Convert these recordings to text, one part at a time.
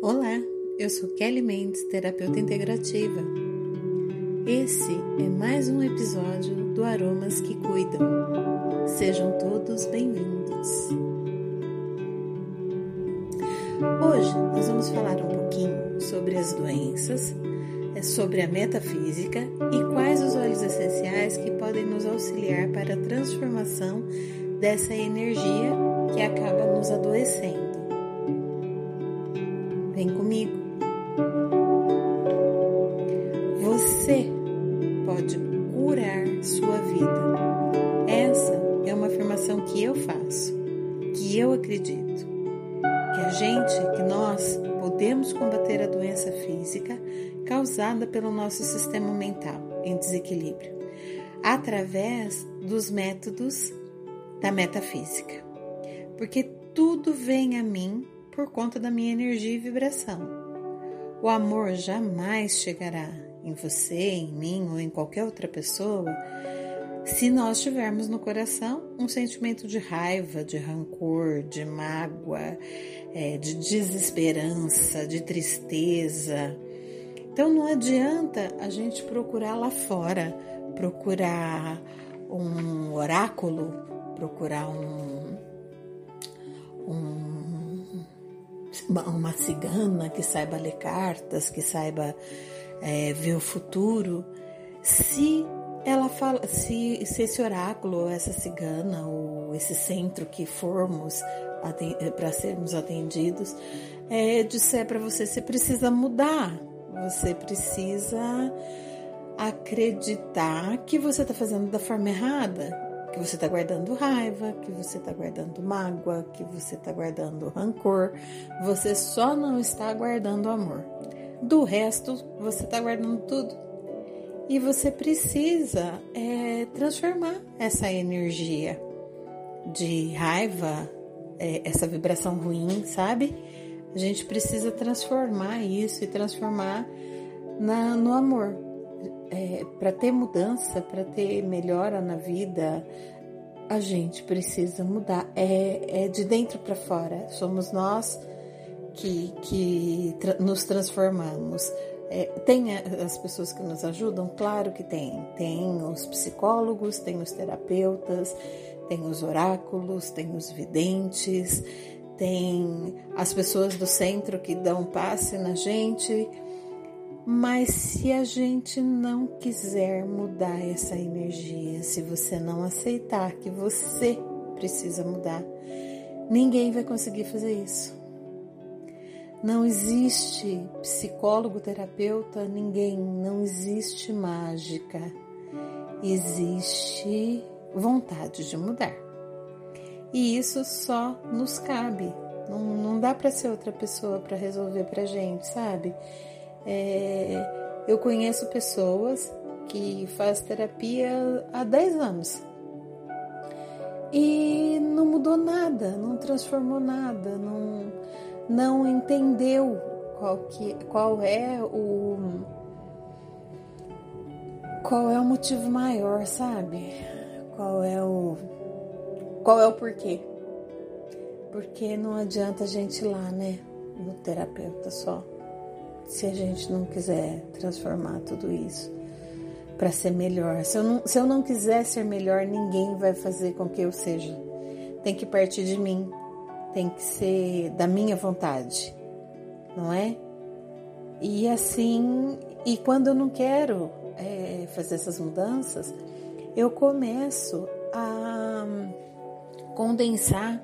Olá, eu sou Kelly Mendes, terapeuta integrativa. Esse é mais um episódio do Aromas que Cuidam. Sejam todos bem-vindos. Hoje nós vamos falar um pouquinho sobre as doenças, é sobre a metafísica e quais os óleos essenciais que podem nos auxiliar para a transformação dessa energia que acaba nos adoecendo. Comigo. Você pode curar sua vida. Essa é uma afirmação que eu faço, que eu acredito. Que a gente, que nós podemos combater a doença física causada pelo nosso sistema mental em desequilíbrio, através dos métodos da metafísica. Porque tudo vem a mim por conta da minha energia e vibração. O amor jamais chegará em você, em mim ou em qualquer outra pessoa se nós tivermos no coração um sentimento de raiva, de rancor, de mágoa, é, de desesperança, de tristeza. Então não adianta a gente procurar lá fora, procurar um oráculo, procurar um, um uma cigana que saiba ler cartas, que saiba é, ver o futuro, se ela fala, se, se esse oráculo, essa cigana, ou esse centro que formos para sermos atendidos, é, disser para você, você precisa mudar, você precisa acreditar que você está fazendo da forma errada, que você está guardando raiva, que você está guardando mágoa, que você está guardando rancor. Você só não está guardando amor. Do resto, você está guardando tudo. E você precisa é, transformar essa energia de raiva, é, essa vibração ruim, sabe? A gente precisa transformar isso e transformar na, no amor é, para ter mudança, para ter melhora na vida, a gente precisa mudar. É, é de dentro para fora. Somos nós que, que tra nos transformamos. É, tem as pessoas que nos ajudam? Claro que tem. Tem os psicólogos, tem os terapeutas, tem os oráculos, tem os videntes, tem as pessoas do centro que dão passe na gente mas se a gente não quiser mudar essa energia, se você não aceitar que você precisa mudar, ninguém vai conseguir fazer isso. Não existe psicólogo, terapeuta, ninguém, não existe mágica. Existe vontade de mudar. E isso só nos cabe. Não, não dá para ser outra pessoa para resolver pra gente, sabe? É, eu conheço pessoas que fazem terapia há 10 anos e não mudou nada, não transformou nada, não, não entendeu qual, que, qual é o qual é o motivo maior, sabe? Qual é o qual é o porquê? Porque não adianta a gente ir lá, né, no terapeuta só se a gente não quiser transformar tudo isso para ser melhor. Se eu, não, se eu não quiser ser melhor, ninguém vai fazer com que eu seja. Tem que partir de mim, tem que ser da minha vontade, não é? E assim, e quando eu não quero é, fazer essas mudanças, eu começo a condensar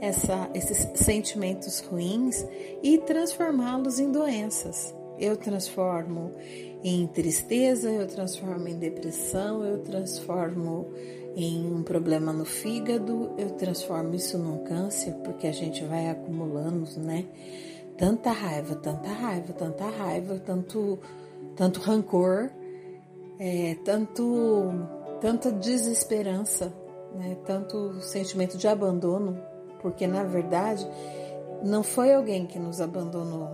essa, esses sentimentos ruins e transformá-los em doenças. Eu transformo em tristeza, eu transformo em depressão, eu transformo em um problema no fígado, eu transformo isso num câncer, porque a gente vai acumulando, né? Tanta raiva, tanta raiva, tanta raiva, tanto, tanto rancor, é, tanto, tanta desesperança, né? Tanto sentimento de abandono porque na verdade não foi alguém que nos abandonou,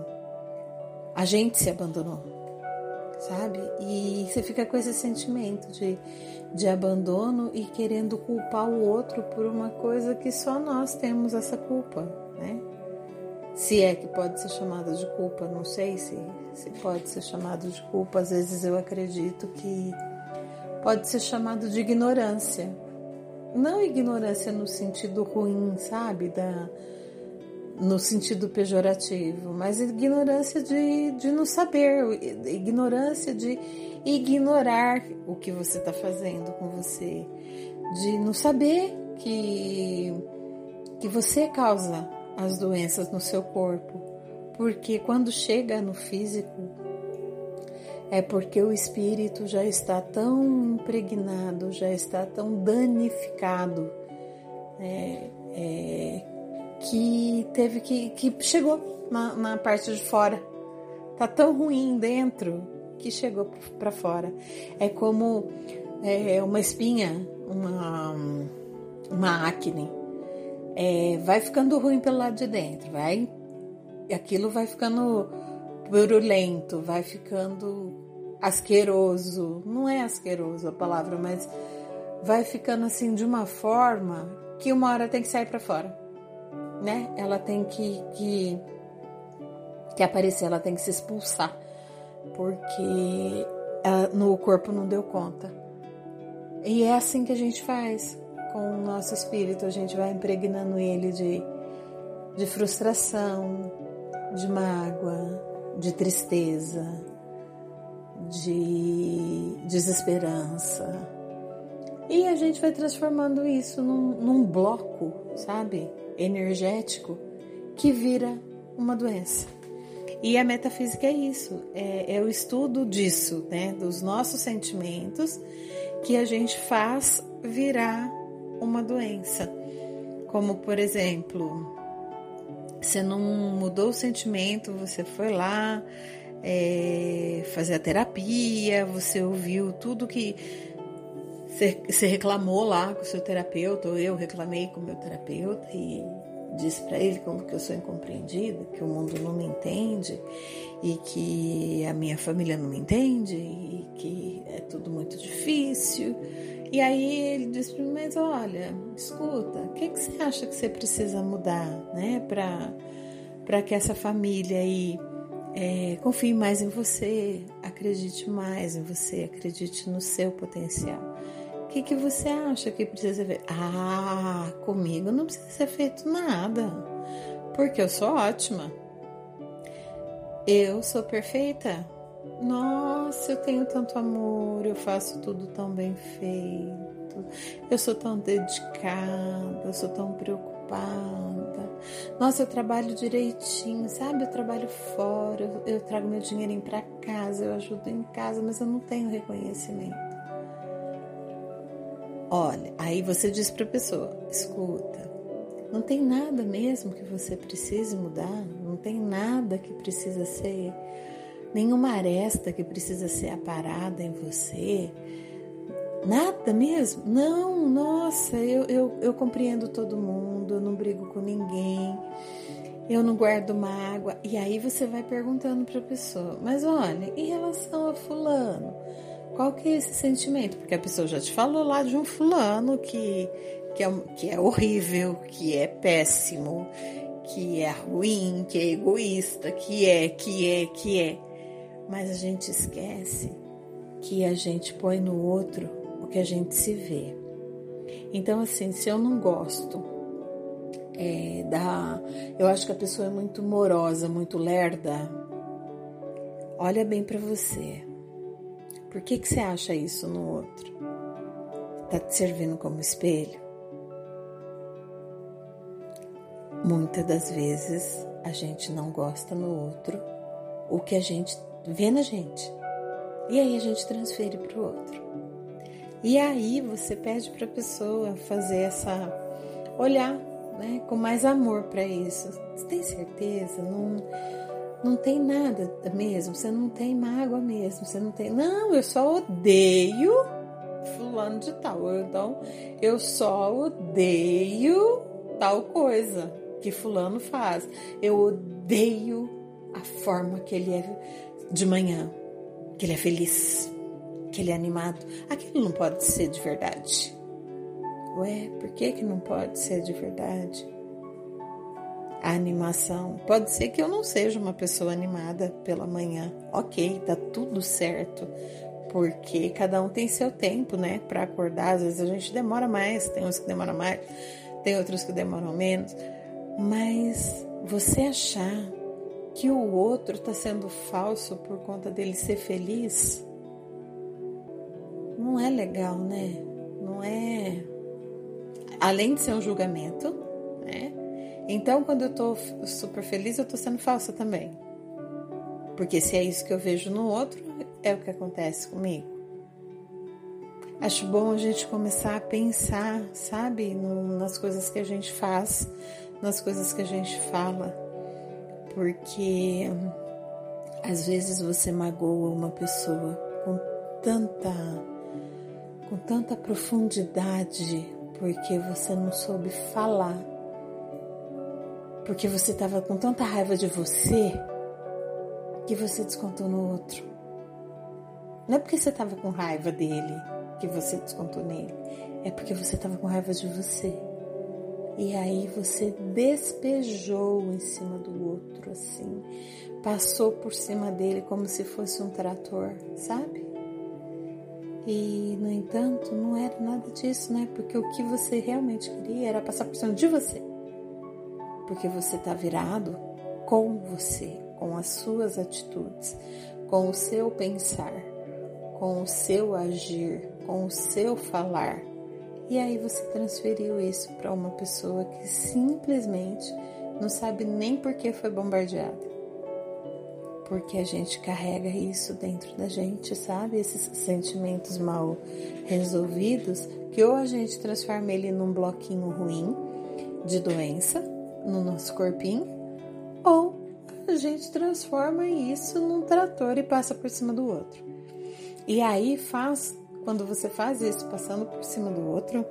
a gente se abandonou, sabe? E você fica com esse sentimento de, de abandono e querendo culpar o outro por uma coisa que só nós temos essa culpa, né? Se é que pode ser chamado de culpa, não sei se, se pode ser chamado de culpa. Às vezes eu acredito que pode ser chamado de ignorância. Não ignorância no sentido ruim, sabe? Da, no sentido pejorativo, mas ignorância de, de não saber, ignorância de ignorar o que você está fazendo com você, de não saber que, que você causa as doenças no seu corpo, porque quando chega no físico, é porque o espírito já está tão impregnado, já está tão danificado, né, é, que teve que, que chegou na, na parte de fora. Tá tão ruim dentro que chegou para fora. É como é, uma espinha, uma, uma acne. É, vai ficando ruim pelo lado de dentro, vai, aquilo vai ficando purulento, vai ficando asqueroso. Não é asqueroso a palavra, mas vai ficando assim de uma forma que uma hora tem que sair para fora, né? Ela tem que, que que aparecer, ela tem que se expulsar porque ela, no corpo não deu conta. E é assim que a gente faz com o nosso espírito, a gente vai impregnando ele de, de frustração, de mágoa, de tristeza, de desesperança. E a gente vai transformando isso num, num bloco, sabe, energético, que vira uma doença. E a metafísica é isso, é, é o estudo disso, né, dos nossos sentimentos que a gente faz virar uma doença. Como, por exemplo, você não mudou o sentimento, você foi lá é, fazer a terapia, você ouviu tudo que você reclamou lá com o seu terapeuta, ou eu reclamei com o meu terapeuta e disse para ele como que eu sou incompreendida, que o mundo não me entende e que a minha família não me entende e que é tudo muito difícil. E aí ele disse para mim, mas olha, escuta, o que, que você acha que você precisa mudar, né, para que essa família aí é, confie mais em você, acredite mais em você, acredite no seu potencial. O que, que você acha que precisa ver? Ah, comigo não precisa ser feito nada, porque eu sou ótima. Eu sou perfeita. Nossa, eu tenho tanto amor, eu faço tudo tão bem feito, eu sou tão dedicada, eu sou tão preocupada. Nossa, eu trabalho direitinho, sabe? Eu trabalho fora, eu, eu trago meu dinheirinho para casa, eu ajudo em casa, mas eu não tenho reconhecimento. Olha, aí você diz para a pessoa: escuta, não tem nada mesmo que você precise mudar, não tem nada que precisa ser, nenhuma aresta que precisa ser aparada em você. Nada mesmo? Não, nossa, eu, eu, eu compreendo todo mundo, eu não brigo com ninguém, eu não guardo mágoa. E aí você vai perguntando para a pessoa: mas olha, em relação a Fulano qual que é esse sentimento? Porque a pessoa já te falou lá de um fulano que, que, é, que é horrível, que é péssimo, que é ruim, que é egoísta, que é, que é, que é. Mas a gente esquece que a gente põe no outro o que a gente se vê. Então, assim, se eu não gosto é, da. Eu acho que a pessoa é muito morosa, muito lerda. Olha bem para você. Por que, que você acha isso no outro? Está te servindo como espelho? Muitas das vezes a gente não gosta no outro o que a gente vê na gente. E aí a gente transfere para o outro. E aí você pede para a pessoa fazer essa. olhar né, com mais amor para isso. Você tem certeza? Não não tem nada mesmo, você não tem mágoa mesmo, você não tem. Não, eu só odeio fulano de tal. Então, eu só odeio tal coisa que fulano faz. Eu odeio a forma que ele é de manhã, que ele é feliz, que ele é animado. Aquilo não pode ser de verdade. Ué, por que que não pode ser de verdade? a animação. Pode ser que eu não seja uma pessoa animada pela manhã. Ok, tá tudo certo. Porque cada um tem seu tempo, né, para acordar. Às vezes a gente demora mais, tem uns que demoram mais, tem outros que demoram menos. Mas você achar que o outro está sendo falso por conta dele ser feliz, não é legal, né? Não é. Além de ser um julgamento, né? Então, quando eu tô super feliz, eu tô sendo falsa também. Porque se é isso que eu vejo no outro, é o que acontece comigo. Acho bom a gente começar a pensar, sabe, nas coisas que a gente faz, nas coisas que a gente fala, porque às vezes você magoa uma pessoa com tanta com tanta profundidade porque você não soube falar porque você estava com tanta raiva de você que você descontou no outro. Não é porque você estava com raiva dele que você descontou nele, é porque você estava com raiva de você. E aí você despejou em cima do outro, assim, passou por cima dele como se fosse um trator, sabe? E, no entanto, não era nada disso, né? Porque o que você realmente queria era passar por cima de você porque você está virado com você, com as suas atitudes, com o seu pensar, com o seu agir, com o seu falar. E aí você transferiu isso para uma pessoa que simplesmente não sabe nem por que foi bombardeada. Porque a gente carrega isso dentro da gente, sabe? Esses sentimentos mal resolvidos, que ou a gente transforma ele num bloquinho ruim de doença, no nosso corpinho, ou a gente transforma isso num trator e passa por cima do outro. E aí faz, quando você faz isso passando por cima do outro,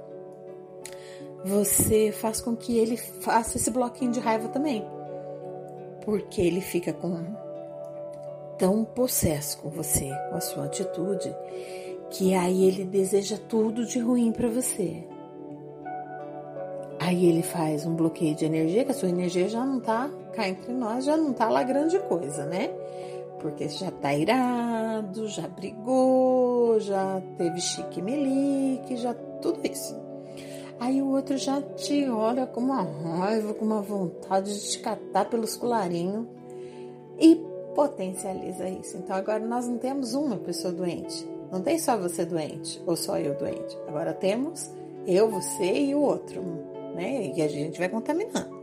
você faz com que ele faça esse bloquinho de raiva também. Porque ele fica com tão possesso com você, com a sua atitude, que aí ele deseja tudo de ruim para você. Aí ele faz um bloqueio de energia, que a sua energia já não tá, cá entre nós, já não tá lá grande coisa, né? Porque já tá irado, já brigou, já teve chique melique, já tudo isso. Aí o outro já te olha com uma raiva, com uma vontade de te catar pelos colarinhos e potencializa isso. Então agora nós não temos uma pessoa doente. Não tem só você doente ou só eu doente. Agora temos eu, você e o outro né? E a gente vai contaminando.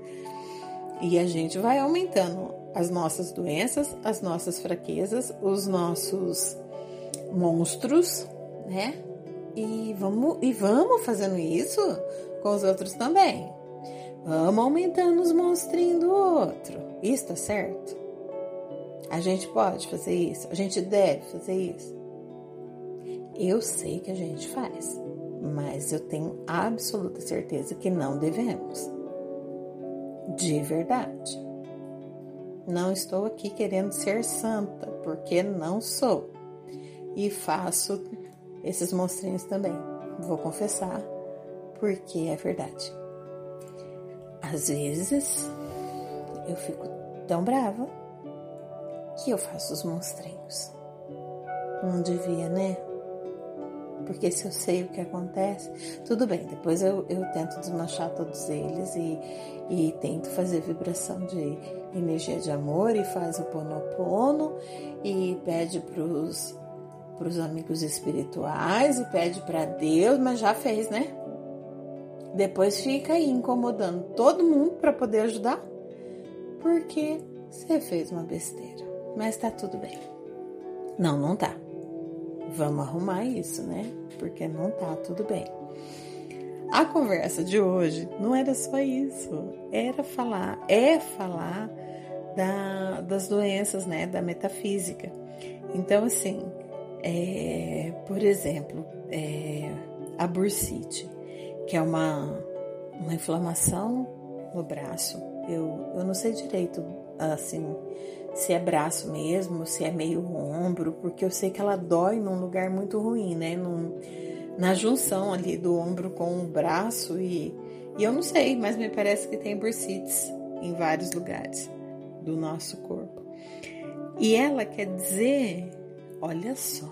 E a gente vai aumentando as nossas doenças, as nossas fraquezas, os nossos monstros, né? E vamos, e vamos fazendo isso com os outros também. Vamos aumentando os monstrinhos do outro. Isso tá certo? A gente pode fazer isso? A gente deve fazer isso? Eu sei que a gente faz mas eu tenho absoluta certeza que não devemos. De verdade. Não estou aqui querendo ser santa, porque não sou. E faço esses monstrinhos também. Vou confessar, porque é verdade. Às vezes eu fico tão brava que eu faço os monstrinhos. Não devia, né? porque se eu sei o que acontece, tudo bem, depois eu, eu tento desmanchar todos eles e, e tento fazer vibração de energia de amor e faz o ponopono e pede pros para os amigos espirituais e pede para Deus, mas já fez, né? Depois fica aí incomodando todo mundo para poder ajudar, porque você fez uma besteira, mas tá tudo bem. Não, não tá. Vamos arrumar isso, né? Porque não tá tudo bem. A conversa de hoje não era só isso, era falar, é falar da, das doenças, né, da metafísica. Então, assim, é, por exemplo, é, a bursite, que é uma, uma inflamação no braço. Eu, eu não sei direito, assim, se é braço mesmo, se é meio ombro, porque eu sei que ela dói num lugar muito ruim, né? Num, na junção ali do ombro com o braço e, e eu não sei, mas me parece que tem bursites em vários lugares do nosso corpo. E ela quer dizer, olha só,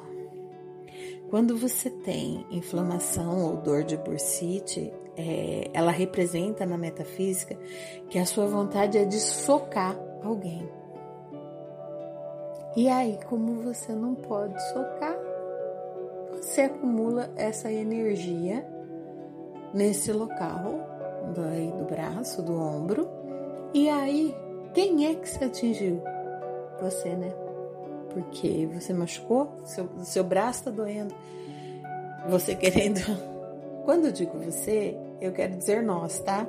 quando você tem inflamação ou dor de bursite, é, ela representa na metafísica que a sua vontade é de socar alguém. E aí, como você não pode socar, você acumula essa energia nesse local do, do braço, do ombro. E aí, quem é que se atingiu? Você, né? Porque você machucou, seu, seu braço tá doendo. Você querendo. Quando eu digo você, eu quero dizer nós, tá?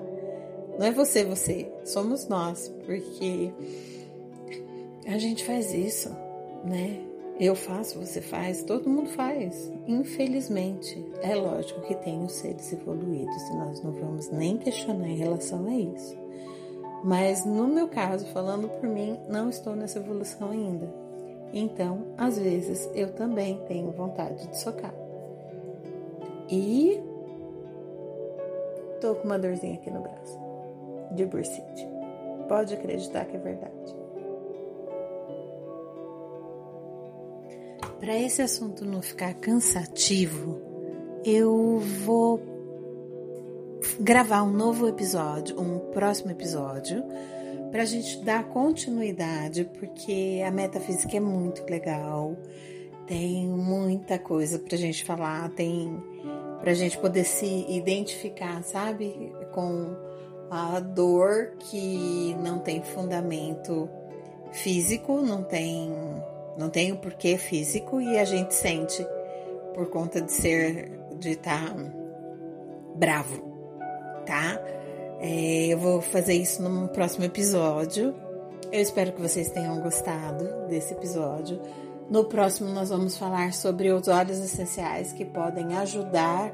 Não é você, você. Somos nós. Porque a gente faz isso, né? Eu faço, você faz, todo mundo faz. Infelizmente, é lógico que tem os seres evoluídos e nós não vamos nem questionar em relação a isso. Mas no meu caso, falando por mim, não estou nessa evolução ainda. Então, às vezes, eu também tenho vontade de socar. E tô com uma dorzinha aqui no braço, de bursite. Pode acreditar que é verdade. Para esse assunto não ficar cansativo, eu vou gravar um novo episódio, um próximo episódio, para a gente dar continuidade, porque a metafísica é muito legal, tem muita coisa para a gente falar, tem para a gente poder se identificar, sabe, com a dor que não tem fundamento físico, não tem não tem o um porquê físico e a gente sente por conta de ser, de estar tá bravo, tá? É, eu vou fazer isso no próximo episódio. Eu espero que vocês tenham gostado desse episódio. No próximo, nós vamos falar sobre os óleos essenciais que podem ajudar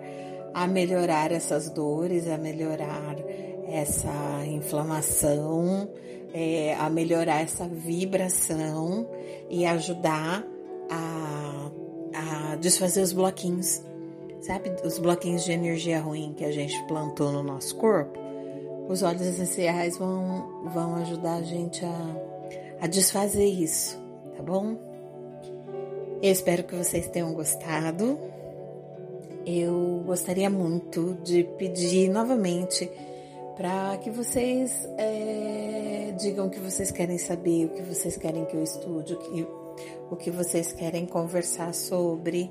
a melhorar essas dores, a melhorar essa inflamação é, a melhorar essa vibração e ajudar a, a desfazer os bloquinhos, sabe? Os bloquinhos de energia ruim que a gente plantou no nosso corpo. Os óleos essenciais vão, vão ajudar a gente a, a desfazer isso, tá bom? Eu espero que vocês tenham gostado. Eu gostaria muito de pedir novamente para que vocês é, digam o que vocês querem saber, o que vocês querem que eu estude, o que, o que vocês querem conversar sobre.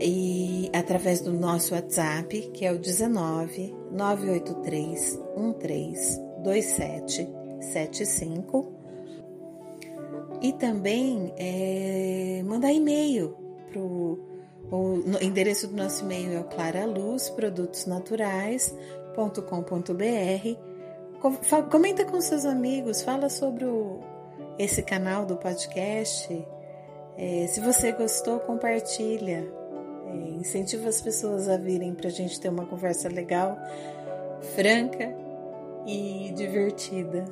E através do nosso WhatsApp, que é o 19 983 13 2775. E também é, mandar e-mail para o endereço do nosso e-mail é o Clara Luz, Produtos Naturais, www.com.br. Comenta com seus amigos, fala sobre o, esse canal do podcast. É, se você gostou, compartilha. É, incentiva as pessoas a virem para a gente ter uma conversa legal, franca e divertida,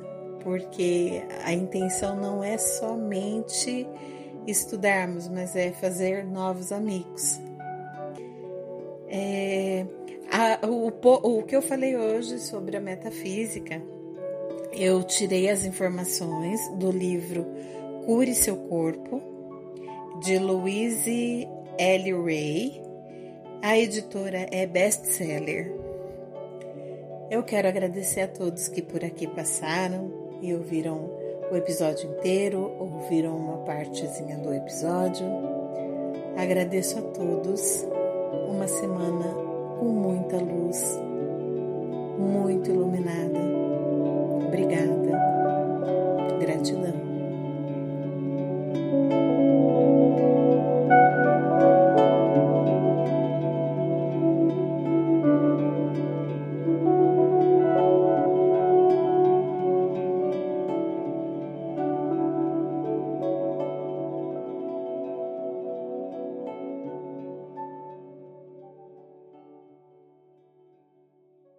porque a intenção não é somente estudarmos, mas é fazer novos amigos. É, a, o, o que eu falei hoje sobre a metafísica, eu tirei as informações do livro Cure Seu Corpo, de Louise L. Ray. A editora é best-seller. Eu quero agradecer a todos que por aqui passaram e ouviram o episódio inteiro, ouviram uma partezinha do episódio. Agradeço a todos. Uma semana com muita luz, muito iluminada. Obrigada. Gratidão.